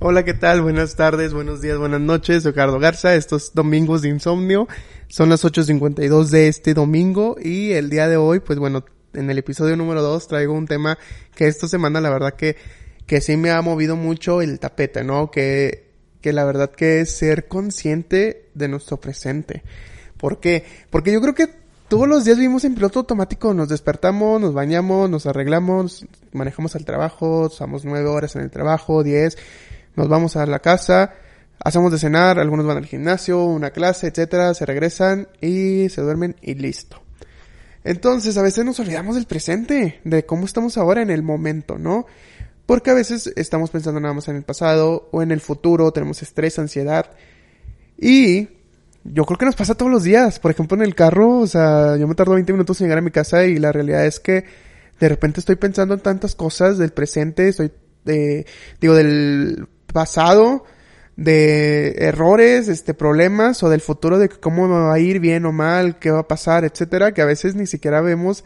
Hola, ¿qué tal? Buenas tardes, buenos días, buenas noches. Ricardo Garza. Estos domingos de insomnio son las 8.52 de este domingo y el día de hoy, pues bueno, en el episodio número 2 traigo un tema que esta semana la verdad que, que sí me ha movido mucho el tapete, ¿no? Que, que la verdad que es ser consciente de nuestro presente. ¿Por qué? Porque yo creo que todos los días vivimos en piloto automático, nos despertamos, nos bañamos, nos arreglamos, manejamos al trabajo, estamos nueve horas en el trabajo, diez, nos vamos a la casa, hacemos de cenar, algunos van al gimnasio, una clase, etcétera, se regresan y se duermen y listo. Entonces, a veces nos olvidamos del presente, de cómo estamos ahora en el momento, ¿no? Porque a veces estamos pensando nada más en el pasado o en el futuro, tenemos estrés, ansiedad. Y yo creo que nos pasa todos los días. Por ejemplo, en el carro, o sea, yo me tardo 20 minutos en llegar a mi casa y la realidad es que de repente estoy pensando en tantas cosas del presente, estoy, eh, digo, del pasado, de errores, este, problemas o del futuro de cómo va a ir bien o mal, qué va a pasar, etcétera, que a veces ni siquiera vemos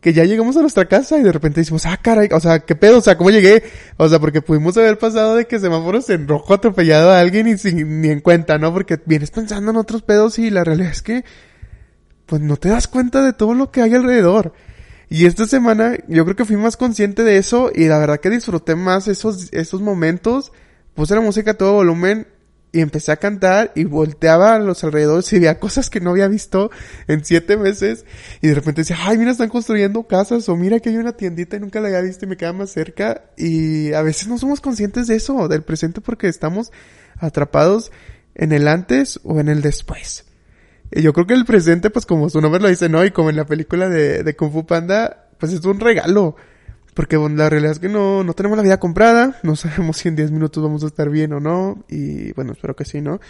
que ya llegamos a nuestra casa y de repente decimos, ah, caray, o sea, qué pedo, o sea, cómo llegué, o sea, porque pudimos haber pasado de que semáforos en rojo atropellado a alguien y sin ni en cuenta, ¿no? Porque vienes pensando en otros pedos y la realidad es que, pues no te das cuenta de todo lo que hay alrededor. Y esta semana yo creo que fui más consciente de eso y la verdad que disfruté más esos, esos momentos. Puse la música a todo volumen y empecé a cantar y volteaba a los alrededores y veía cosas que no había visto en siete meses y de repente decía, ay, mira, están construyendo casas o mira que hay una tiendita y nunca la había visto y me queda más cerca y a veces no somos conscientes de eso, del presente porque estamos atrapados en el antes o en el después. Yo creo que el presente, pues como su nombre lo dice, ¿no? Y como en la película de, de Kung Fu Panda, pues es un regalo. Porque bueno, la realidad es que no, no tenemos la vida comprada, no sabemos si en 10 minutos vamos a estar bien o no, y bueno, espero que sí, ¿no?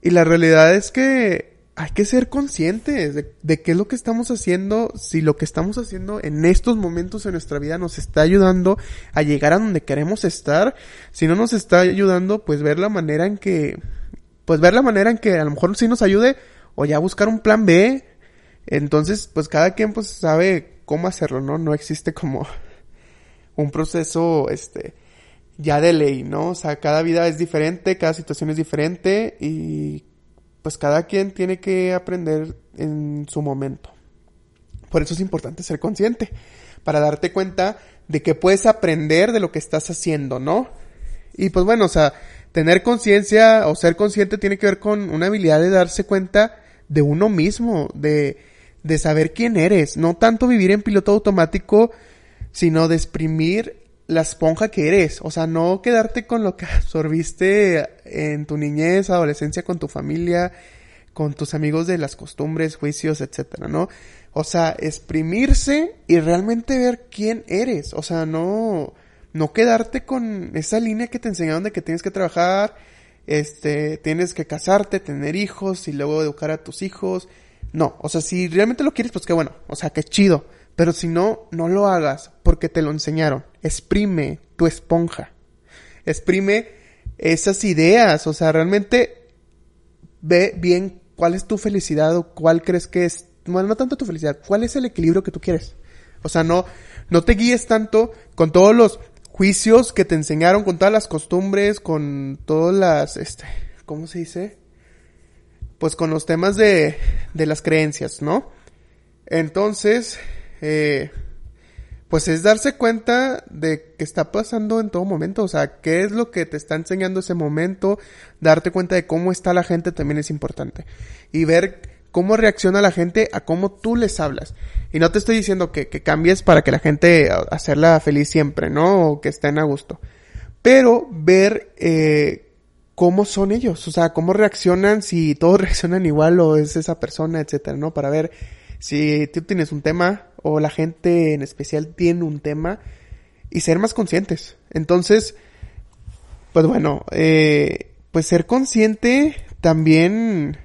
Y la realidad es que hay que ser conscientes de, de, qué es lo que estamos haciendo, si lo que estamos haciendo en estos momentos en nuestra vida nos está ayudando a llegar a donde queremos estar, si no nos está ayudando, pues ver la manera en que, pues ver la manera en que a lo mejor sí nos ayude, o ya buscar un plan B, entonces, pues cada quien pues sabe cómo hacerlo, ¿no? No existe como un proceso, este, ya de ley, ¿no? O sea, cada vida es diferente, cada situación es diferente y pues cada quien tiene que aprender en su momento. Por eso es importante ser consciente, para darte cuenta de que puedes aprender de lo que estás haciendo, ¿no? Y pues bueno, o sea, tener conciencia o ser consciente tiene que ver con una habilidad de darse cuenta de uno mismo, de, de saber quién eres, no tanto vivir en piloto automático, sino de exprimir la esponja que eres, o sea, no quedarte con lo que absorbiste en tu niñez, adolescencia, con tu familia, con tus amigos de las costumbres, juicios, etcétera, ¿no? O sea, exprimirse y realmente ver quién eres, o sea, no, no quedarte con esa línea que te enseñaron de que tienes que trabajar, este, tienes que casarte, tener hijos y luego educar a tus hijos, no, o sea, si realmente lo quieres, pues qué bueno, o sea, qué chido. Pero si no, no lo hagas porque te lo enseñaron. Exprime tu esponja. Exprime esas ideas, o sea, realmente ve bien cuál es tu felicidad o cuál crees que es, bueno, no tanto tu felicidad, cuál es el equilibrio que tú quieres. O sea, no, no te guíes tanto con todos los juicios que te enseñaron, con todas las costumbres, con todas las, este, ¿cómo se dice? pues con los temas de, de las creencias, ¿no? Entonces, eh, pues es darse cuenta de que está pasando en todo momento, o sea, qué es lo que te está enseñando ese momento, darte cuenta de cómo está la gente también es importante. Y ver cómo reacciona la gente a cómo tú les hablas. Y no te estoy diciendo que, que cambies para que la gente hacerla feliz siempre, ¿no? O que estén a gusto. Pero ver eh, cómo son ellos, o sea, cómo reaccionan, si todos reaccionan igual o es esa persona, etcétera, ¿no? Para ver si tú tienes un tema o la gente en especial tiene un tema y ser más conscientes. Entonces, Pues bueno, eh, pues ser consciente también,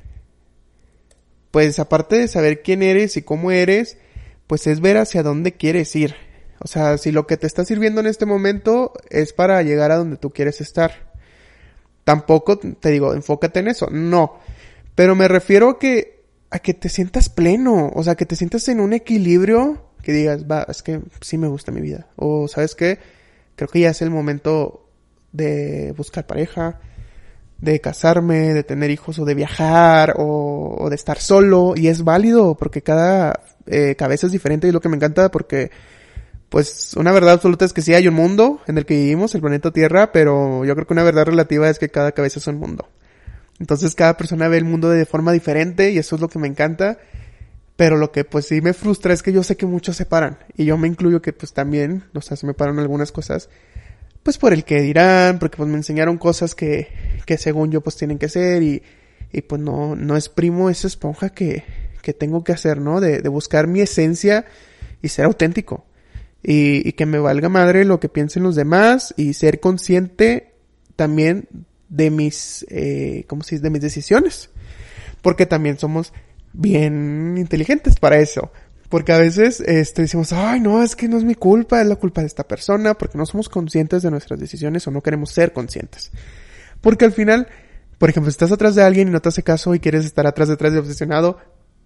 pues aparte de saber quién eres y cómo eres, pues es ver hacia dónde quieres ir. O sea, si lo que te está sirviendo en este momento es para llegar a donde tú quieres estar. Tampoco te digo, enfócate en eso. No. Pero me refiero a que, a que te sientas pleno. O sea, que te sientas en un equilibrio que digas, va, es que sí me gusta mi vida. O, ¿sabes qué? Creo que ya es el momento de buscar pareja, de casarme, de tener hijos o de viajar o, de estar solo. Y es válido porque cada eh, cabeza es diferente y lo que me encanta porque pues una verdad absoluta es que sí hay un mundo en el que vivimos, el planeta Tierra, pero yo creo que una verdad relativa es que cada cabeza es un mundo. Entonces cada persona ve el mundo de forma diferente y eso es lo que me encanta. Pero lo que pues sí me frustra es que yo sé que muchos se paran. Y yo me incluyo que pues también, o sea, se me paran algunas cosas. Pues por el que dirán, porque pues me enseñaron cosas que, que según yo pues tienen que ser y, y pues no, no exprimo esa esponja que, que tengo que hacer, ¿no? De, de buscar mi esencia y ser auténtico y, y, que me valga madre lo que piensen los demás y ser consciente también de mis, eh, ¿cómo se dice? De mis decisiones. Porque también somos bien inteligentes para eso. Porque a veces este, decimos, ay, no, es que no es mi culpa, es la culpa de esta persona, porque no somos conscientes de nuestras decisiones o no queremos ser conscientes. Porque al final, por ejemplo, si estás atrás de alguien y no te hace caso y quieres estar atrás detrás de obsesionado,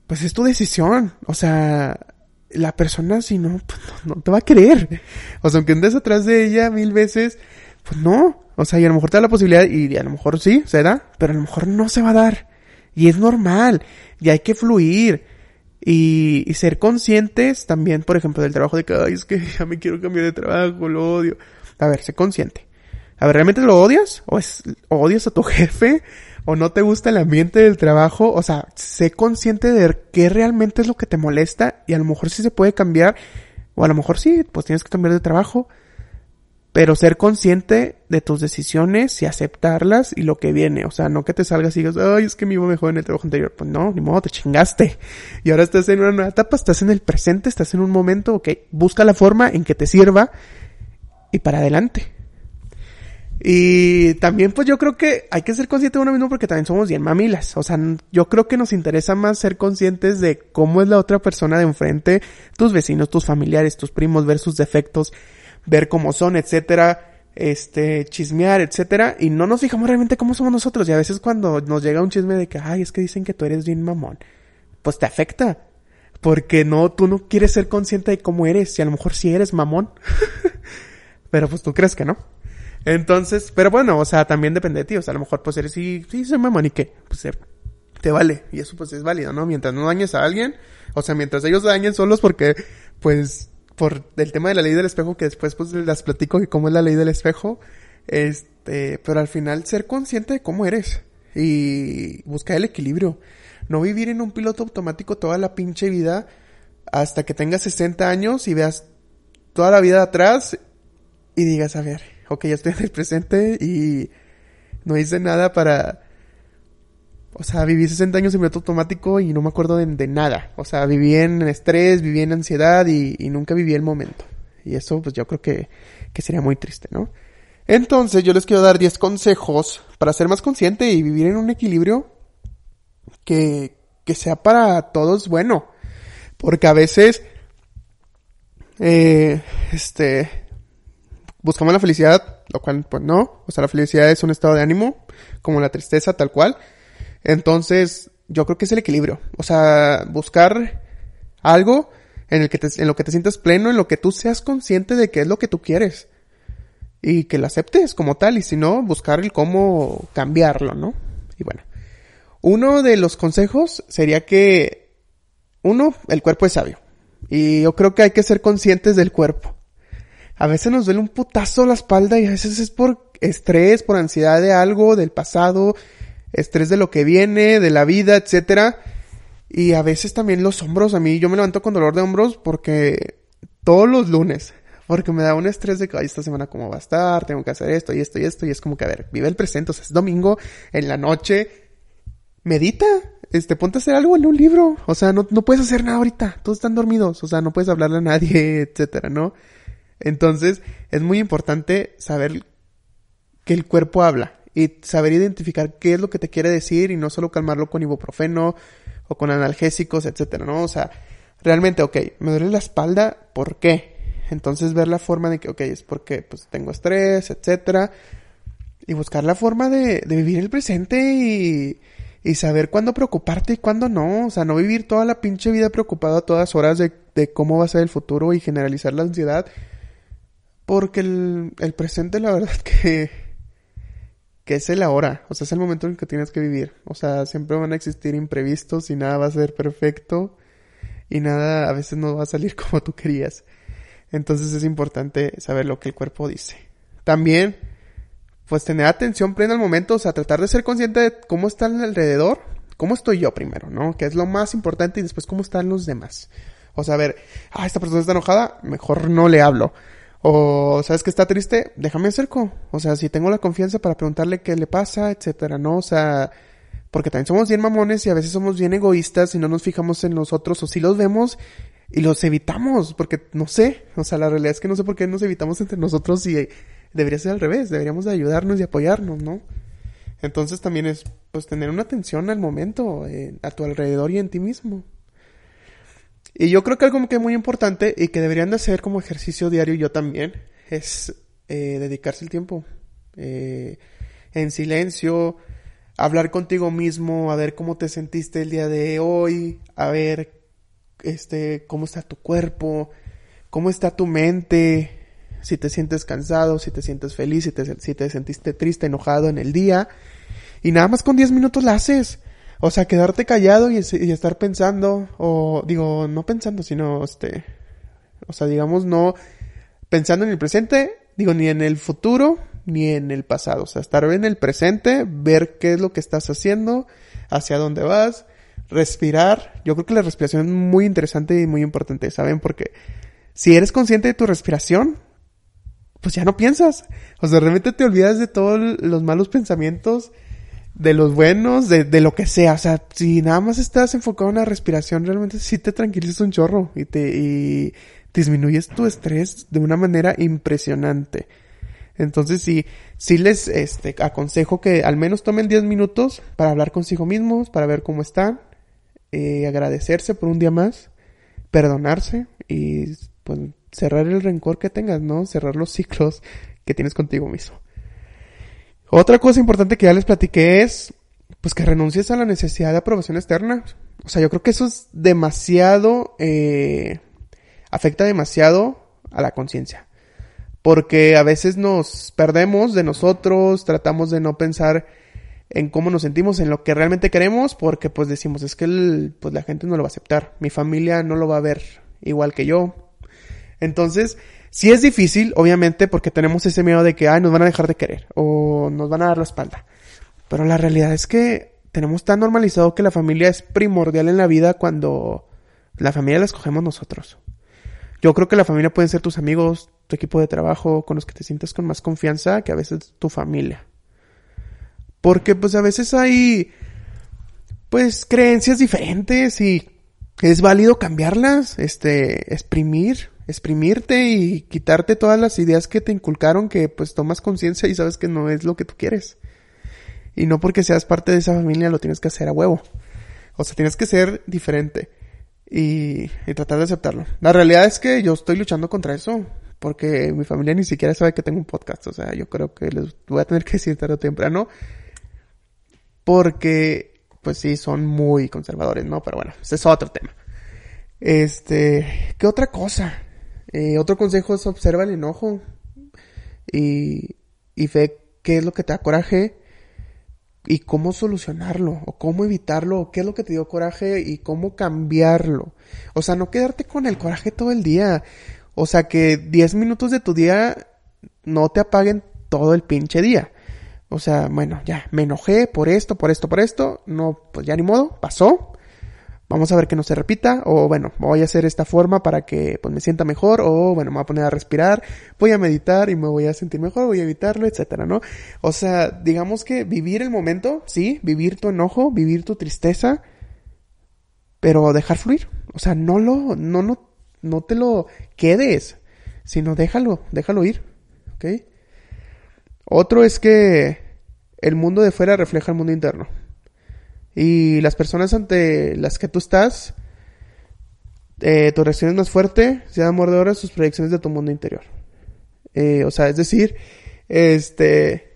pues es tu decisión. O sea, la persona si no, pues no, no, te va a querer. O sea, aunque andes atrás de ella mil veces, pues no. O sea, y a lo mejor te da la posibilidad, y a lo mejor sí, se da, pero a lo mejor no se va a dar. Y es normal, y hay que fluir. Y, y ser conscientes también, por ejemplo, del trabajo de que, ay, es que ya me quiero cambiar de trabajo, lo odio. A ver, sé consciente. A ver, ¿realmente lo odias? ¿O es, odias a tu jefe? o no te gusta el ambiente del trabajo, o sea, sé consciente de qué realmente es lo que te molesta y a lo mejor sí se puede cambiar, o a lo mejor sí, pues tienes que cambiar de trabajo, pero ser consciente de tus decisiones y aceptarlas y lo que viene, o sea, no que te salgas y digas, ay, es que me iba mejor en el trabajo anterior, pues no, ni modo, te chingaste, y ahora estás en una nueva etapa, estás en el presente, estás en un momento, ok, busca la forma en que te sirva y para adelante. Y también pues yo creo que hay que ser consciente de uno mismo porque también somos bien mamilas. O sea, yo creo que nos interesa más ser conscientes de cómo es la otra persona de enfrente, tus vecinos, tus familiares, tus primos, ver sus defectos, ver cómo son, etcétera, este, chismear, etcétera, y no nos fijamos realmente cómo somos nosotros. Y a veces cuando nos llega un chisme de que, ay, es que dicen que tú eres bien mamón, pues te afecta. Porque no, tú no quieres ser consciente de cómo eres, y a lo mejor sí eres mamón. Pero pues tú crees que no. Entonces, pero bueno, o sea, también depende de ti. O sea, a lo mejor pues eres sí, sí, soy mamón y qué, pues eh, te vale. Y eso pues es válido, ¿no? Mientras no dañes a alguien, o sea, mientras ellos dañen solos porque, pues, por el tema de la ley del espejo, que después pues las platico que cómo es la ley del espejo, este, pero al final ser consciente de cómo eres y buscar el equilibrio. No vivir en un piloto automático toda la pinche vida hasta que tengas 60 años y veas toda la vida atrás y digas, a ver, ok, ya estoy en el presente y no hice nada para... O sea, viví 60 años en piloto automático y no me acuerdo de, nada. O sea, viví en estrés, viví en ansiedad y, y, nunca viví el momento. Y eso, pues yo creo que, que sería muy triste, ¿no? Entonces, yo les quiero dar 10 consejos para ser más consciente y vivir en un equilibrio que, que sea para todos bueno. Porque a veces, eh, este, buscamos la felicidad, lo cual pues no, o sea, la felicidad es un estado de ánimo, como la tristeza tal cual. Entonces, yo creo que es el equilibrio, o sea, buscar algo en el que te, en lo que te sientas pleno, en lo que tú seas consciente de qué es lo que tú quieres y que lo aceptes como tal y si no, buscar el cómo cambiarlo, ¿no? Y bueno, uno de los consejos sería que uno, el cuerpo es sabio. Y yo creo que hay que ser conscientes del cuerpo a veces nos duele un putazo la espalda y a veces es por estrés, por ansiedad de algo, del pasado, estrés de lo que viene, de la vida, etcétera. Y a veces también los hombros, a mí yo me levanto con dolor de hombros porque todos los lunes, porque me da un estrés de que Ay, esta semana cómo va a estar, tengo que hacer esto y esto y esto, y es como que, a ver, vive el presente, o sea, es domingo, en la noche, medita, este, ponte a hacer algo en un libro, o sea, no, no puedes hacer nada ahorita, todos están dormidos, o sea, no puedes hablarle a nadie, etcétera, ¿no? Entonces, es muy importante saber que el cuerpo habla y saber identificar qué es lo que te quiere decir y no solo calmarlo con ibuprofeno o con analgésicos, etcétera, ¿no? O sea, realmente, ok, me duele la espalda, ¿por qué? Entonces ver la forma de que, ok, es porque pues tengo estrés, etcétera, y buscar la forma de, de vivir el presente y, y saber cuándo preocuparte y cuándo no, o sea, no vivir toda la pinche vida preocupado a todas horas de, de cómo va a ser el futuro y generalizar la ansiedad, porque el, el presente la verdad que que es el ahora, o sea, es el momento en el que tienes que vivir. O sea, siempre van a existir imprevistos y nada va a ser perfecto y nada a veces no va a salir como tú querías. Entonces es importante saber lo que el cuerpo dice. También, pues tener atención plena al momento, o sea, tratar de ser consciente de cómo está alrededor, cómo estoy yo primero, ¿no? Que es lo más importante y después cómo están los demás. O sea, a ver, ah, esta persona está enojada, mejor no le hablo. O, ¿sabes que está triste? Déjame acerco. O sea, si tengo la confianza para preguntarle qué le pasa, etcétera, ¿no? O sea, porque también somos bien mamones y a veces somos bien egoístas y no nos fijamos en los otros o si los vemos y los evitamos, porque no sé, o sea, la realidad es que no sé por qué nos evitamos entre nosotros y debería ser al revés, deberíamos de ayudarnos y apoyarnos, ¿no? Entonces también es, pues, tener una atención al momento, eh, a tu alrededor y en ti mismo. Y yo creo que algo que es muy importante y que deberían de hacer como ejercicio diario yo también es eh, dedicarse el tiempo eh, en silencio, hablar contigo mismo, a ver cómo te sentiste el día de hoy, a ver este cómo está tu cuerpo, cómo está tu mente, si te sientes cansado, si te sientes feliz, si te, si te sentiste triste, enojado en el día. Y nada más con 10 minutos la haces. O sea, quedarte callado y, estar pensando, o digo, no pensando, sino, este, o sea, digamos, no pensando en el presente, digo, ni en el futuro, ni en el pasado. O sea, estar en el presente, ver qué es lo que estás haciendo, hacia dónde vas, respirar. Yo creo que la respiración es muy interesante y muy importante, ¿saben? Porque si eres consciente de tu respiración, pues ya no piensas. O sea, realmente te olvidas de todos los malos pensamientos de los buenos, de, de lo que sea. O sea, si nada más estás enfocado en la respiración, realmente sí te tranquilizas un chorro y te y disminuyes tu estrés de una manera impresionante. Entonces sí, sí les este, aconsejo que al menos tomen 10 minutos para hablar consigo mismos, para ver cómo están, eh, agradecerse por un día más, perdonarse y pues cerrar el rencor que tengas, ¿no? Cerrar los ciclos que tienes contigo mismo. Otra cosa importante que ya les platiqué es, pues que renuncies a la necesidad de aprobación externa. O sea, yo creo que eso es demasiado, eh, afecta demasiado a la conciencia. Porque a veces nos perdemos de nosotros, tratamos de no pensar en cómo nos sentimos, en lo que realmente queremos, porque pues decimos, es que pues la gente no lo va a aceptar, mi familia no lo va a ver igual que yo. Entonces, si es difícil, obviamente, porque tenemos ese miedo de que, ay, nos van a dejar de querer o nos van a dar la espalda. Pero la realidad es que tenemos tan normalizado que la familia es primordial en la vida cuando la familia la escogemos nosotros. Yo creo que la familia pueden ser tus amigos, tu equipo de trabajo, con los que te sientes con más confianza que a veces tu familia. Porque pues a veces hay pues creencias diferentes y es válido cambiarlas, este, exprimir exprimirte y quitarte todas las ideas que te inculcaron que pues tomas conciencia y sabes que no es lo que tú quieres. Y no porque seas parte de esa familia lo tienes que hacer a huevo. O sea, tienes que ser diferente y, y tratar de aceptarlo. La realidad es que yo estoy luchando contra eso porque mi familia ni siquiera sabe que tengo un podcast. O sea, yo creo que les voy a tener que decir tarde o temprano porque pues sí, son muy conservadores, ¿no? Pero bueno, ese es otro tema. Este, ¿qué otra cosa? Eh, otro consejo es observa el enojo y, y ve qué es lo que te da coraje y cómo solucionarlo o cómo evitarlo o qué es lo que te dio coraje y cómo cambiarlo. O sea, no quedarte con el coraje todo el día. O sea, que 10 minutos de tu día no te apaguen todo el pinche día. O sea, bueno, ya, me enojé por esto, por esto, por esto. No, pues ya ni modo, pasó vamos a ver que no se repita, o bueno, voy a hacer esta forma para que pues me sienta mejor, o bueno, me voy a poner a respirar, voy a meditar y me voy a sentir mejor, voy a evitarlo, etcétera, ¿no? O sea, digamos que vivir el momento, sí, vivir tu enojo, vivir tu tristeza, pero dejar fluir. O sea, no lo, no, no, no te lo quedes, sino déjalo, déjalo ir, ¿ok? Otro es que el mundo de fuera refleja el mundo interno. Y las personas ante las que tú estás, eh, tu reacción es más fuerte, sea amor de horas, sus proyecciones de tu mundo interior. Eh, o sea, es decir, este,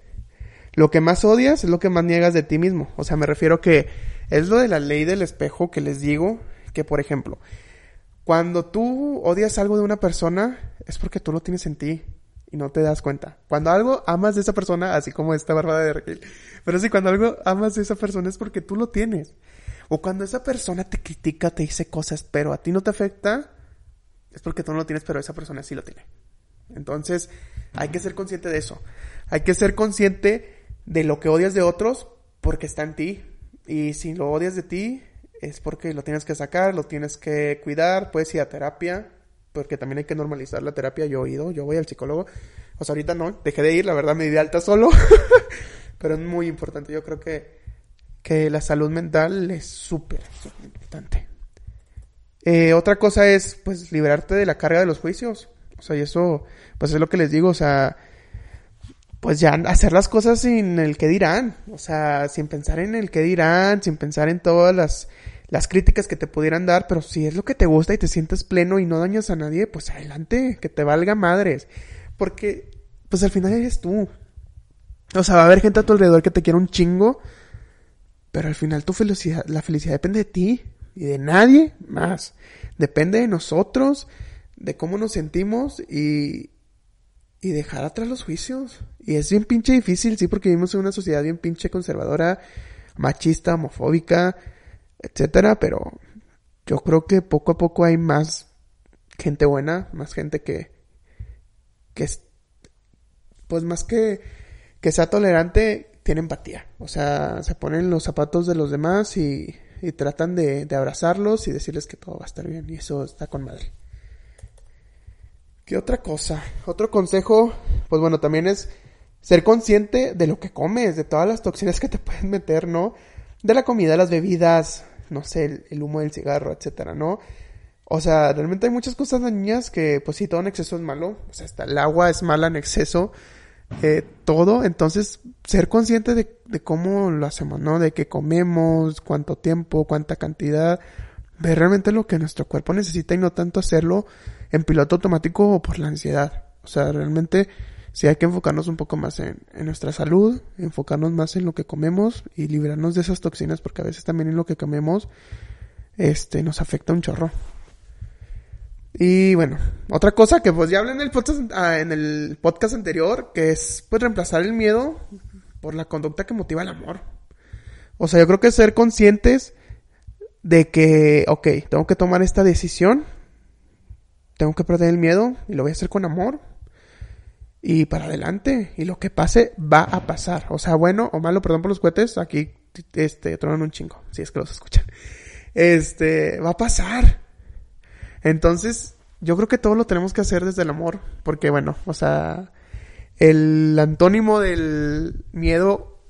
lo que más odias es lo que más niegas de ti mismo. O sea, me refiero que es lo de la ley del espejo que les digo, que por ejemplo, cuando tú odias algo de una persona, es porque tú lo tienes en ti y no te das cuenta. Cuando algo amas de esa persona, así como esta barbada de Raquel, pero sí, cuando algo amas de esa persona es porque tú lo tienes. O cuando esa persona te critica, te dice cosas, pero a ti no te afecta, es porque tú no lo tienes, pero esa persona sí lo tiene. Entonces, hay que ser consciente de eso. Hay que ser consciente de lo que odias de otros porque está en ti. Y si lo odias de ti, es porque lo tienes que sacar, lo tienes que cuidar, puedes ir a terapia, porque también hay que normalizar la terapia. Yo he ido, yo voy al psicólogo. O sea, ahorita no, dejé de ir, la verdad me di de alta solo. Pero es muy importante. Yo creo que, que la salud mental es súper, súper importante. Eh, otra cosa es, pues, liberarte de la carga de los juicios. O sea, y eso, pues es lo que les digo, o sea, pues ya hacer las cosas sin el que dirán. O sea, sin pensar en el que dirán, sin pensar en todas las las críticas que te pudieran dar, pero si es lo que te gusta y te sientes pleno y no dañas a nadie, pues adelante, que te valga madres. Porque, pues al final eres tú. O sea, va a haber gente a tu alrededor que te quiera un chingo, pero al final tu felicidad, la felicidad depende de ti y de nadie más. Depende de nosotros, de cómo nos sentimos y, y dejar atrás los juicios. Y es bien pinche difícil, sí, porque vivimos en una sociedad bien pinche conservadora, machista, homofóbica, etcétera, pero yo creo que poco a poco hay más gente buena, más gente que, que pues más que, que sea tolerante, tiene empatía. O sea, se ponen los zapatos de los demás y, y tratan de, de abrazarlos y decirles que todo va a estar bien. Y eso está con madre. ¿Qué otra cosa? Otro consejo, pues bueno, también es ser consciente de lo que comes, de todas las toxinas que te pueden meter, ¿no? De la comida, las bebidas, no sé, el, humo del cigarro, etcétera, ¿no? O sea, realmente hay muchas cosas dañinas que, pues sí, todo en exceso es malo. O sea, hasta el agua es mala en exceso. Eh, todo. Entonces, ser consciente de, de, cómo lo hacemos, ¿no? De qué comemos, cuánto tiempo, cuánta cantidad. Ver realmente lo que nuestro cuerpo necesita y no tanto hacerlo en piloto automático o por la ansiedad. O sea, realmente sí hay que enfocarnos un poco más en, nuestra salud, enfocarnos más en lo que comemos y librarnos de esas toxinas porque a veces también en lo que comemos este nos afecta un chorro. Y bueno, otra cosa que pues ya hablé en el podcast, ah, en el podcast anterior, que es pues reemplazar el miedo por la conducta que motiva el amor. O sea, yo creo que ser conscientes de que, ok, tengo que tomar esta decisión, tengo que perder el miedo y lo voy a hacer con amor, y para adelante. Y lo que pase va a pasar. O sea, bueno o malo, perdón por los cohetes, aquí este tronan un chingo, si es que los escuchan. Este, va a pasar. Entonces, yo creo que todo lo tenemos que hacer desde el amor, porque bueno, o sea, el antónimo del miedo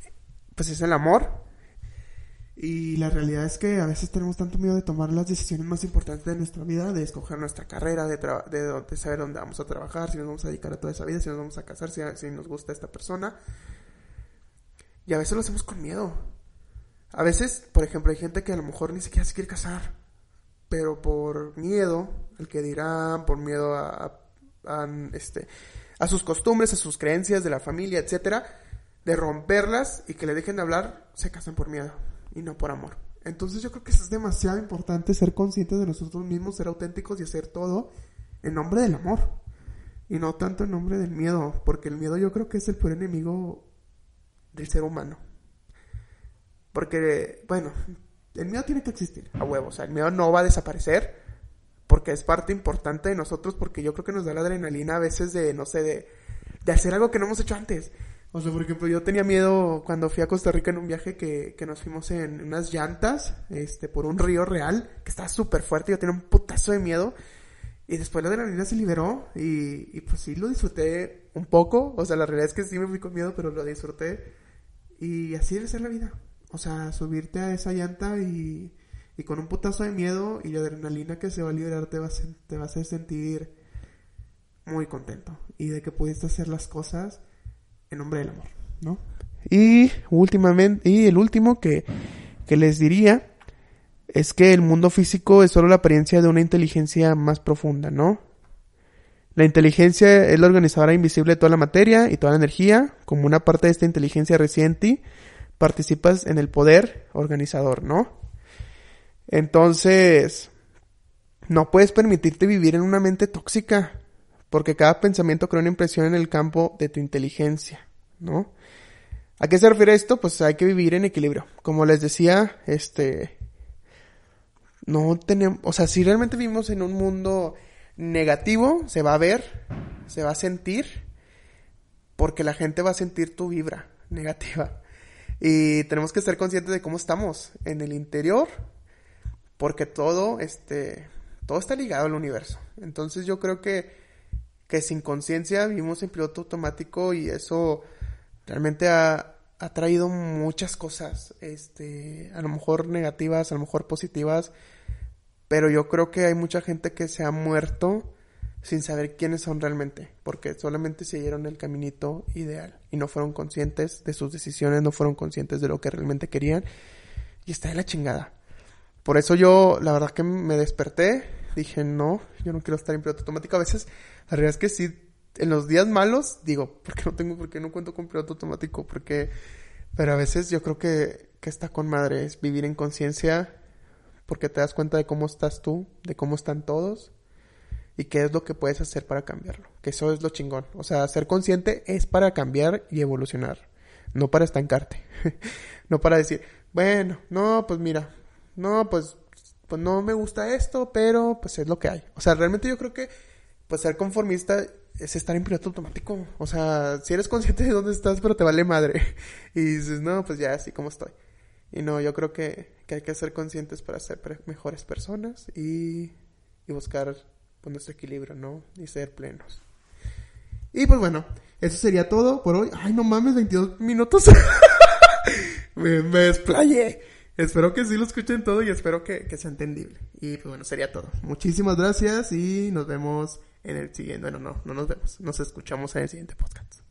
pues es el amor y la realidad es que a veces tenemos tanto miedo de tomar las decisiones más importantes de nuestra vida, de escoger nuestra carrera, de, de, saber dónde vamos a trabajar, si nos vamos a dedicar a toda esa vida, si nos vamos a casar, si, si nos gusta esta persona. Y a veces lo hacemos con miedo. A veces, por ejemplo, hay gente que a lo mejor ni siquiera se quiere casar, pero por miedo al que dirán, por miedo a, a, este, a sus costumbres, a sus creencias de la familia, etcétera, de romperlas y que le dejen de hablar, se casan por miedo y no por amor. Entonces yo creo que es demasiado importante ser conscientes de nosotros mismos, ser auténticos y hacer todo en nombre del amor. Y no tanto en nombre del miedo, porque el miedo yo creo que es el peor enemigo del ser humano. Porque, bueno, el miedo tiene que existir, a huevo. O sea, el miedo no va a desaparecer, porque es parte importante de nosotros, porque yo creo que nos da la adrenalina a veces de, no sé, de, de hacer algo que no hemos hecho antes. O sea, por ejemplo, yo tenía miedo cuando fui a Costa Rica en un viaje que, que nos fuimos en unas llantas, este, por un río real, que estaba súper fuerte, yo tenía un putazo de miedo. Y después la adrenalina se liberó y, y pues sí lo disfruté un poco. O sea, la realidad es que sí me fui con miedo, pero lo disfruté. Y así debe ser la vida. O sea, subirte a esa llanta y, y con un putazo de miedo y la adrenalina que se va a liberar te va a, te va a sentir muy contento. Y de que pudiste hacer las cosas en nombre del amor, ¿no? Y últimamente, y el último que, que les diría es que el mundo físico es solo la apariencia de una inteligencia más profunda, ¿no? La inteligencia es la organizadora invisible de toda la materia y toda la energía. Como una parte de esta inteligencia reciente, participas en el poder organizador, ¿no? Entonces, no puedes permitirte vivir en una mente tóxica, porque cada pensamiento crea una impresión en el campo de tu inteligencia, ¿no? ¿A qué se refiere esto? Pues hay que vivir en equilibrio. Como les decía, este, no tenemos, o sea, si realmente vivimos en un mundo negativo, se va a ver, se va a sentir, porque la gente va a sentir tu vibra negativa. Y tenemos que ser conscientes de cómo estamos en el interior, porque todo, este, todo está ligado al universo. Entonces yo creo que, que sin conciencia vivimos en piloto automático y eso realmente ha, ha traído muchas cosas, este, a lo mejor negativas, a lo mejor positivas, pero yo creo que hay mucha gente que se ha muerto sin saber quiénes son realmente, porque solamente siguieron el caminito ideal y no fueron conscientes de sus decisiones, no fueron conscientes de lo que realmente querían y está de la chingada. Por eso yo, la verdad que me desperté, dije, no, yo no quiero estar en piloto automático. A veces, la realidad es que sí, en los días malos, digo, ¿por qué no tengo, por qué no cuento con piloto automático? Porque, pero a veces yo creo que, que está con madre, es vivir en conciencia, porque te das cuenta de cómo estás tú, de cómo están todos, y qué es lo que puedes hacer para cambiarlo. Que eso es lo chingón. O sea, ser consciente es para cambiar y evolucionar, no para estancarte. no para decir, bueno, no, pues mira, no, pues, pues no me gusta esto, pero pues es lo que hay. O sea, realmente yo creo que pues ser conformista es estar en piloto automático. O sea, si eres consciente de dónde estás, pero te vale madre. Y dices, no, pues ya así como estoy. Y no, yo creo que, que hay que ser conscientes para ser mejores personas y, y buscar pues, nuestro equilibrio, ¿no? Y ser plenos. Y pues bueno, eso sería todo por hoy. Ay, no mames, 22 minutos. me, me desplayé. Espero que sí lo escuchen todo y espero que, que sea entendible. Y pues bueno, sería todo. Muchísimas gracias y nos vemos en el siguiente. Bueno, no, no nos vemos. Nos escuchamos en el siguiente podcast.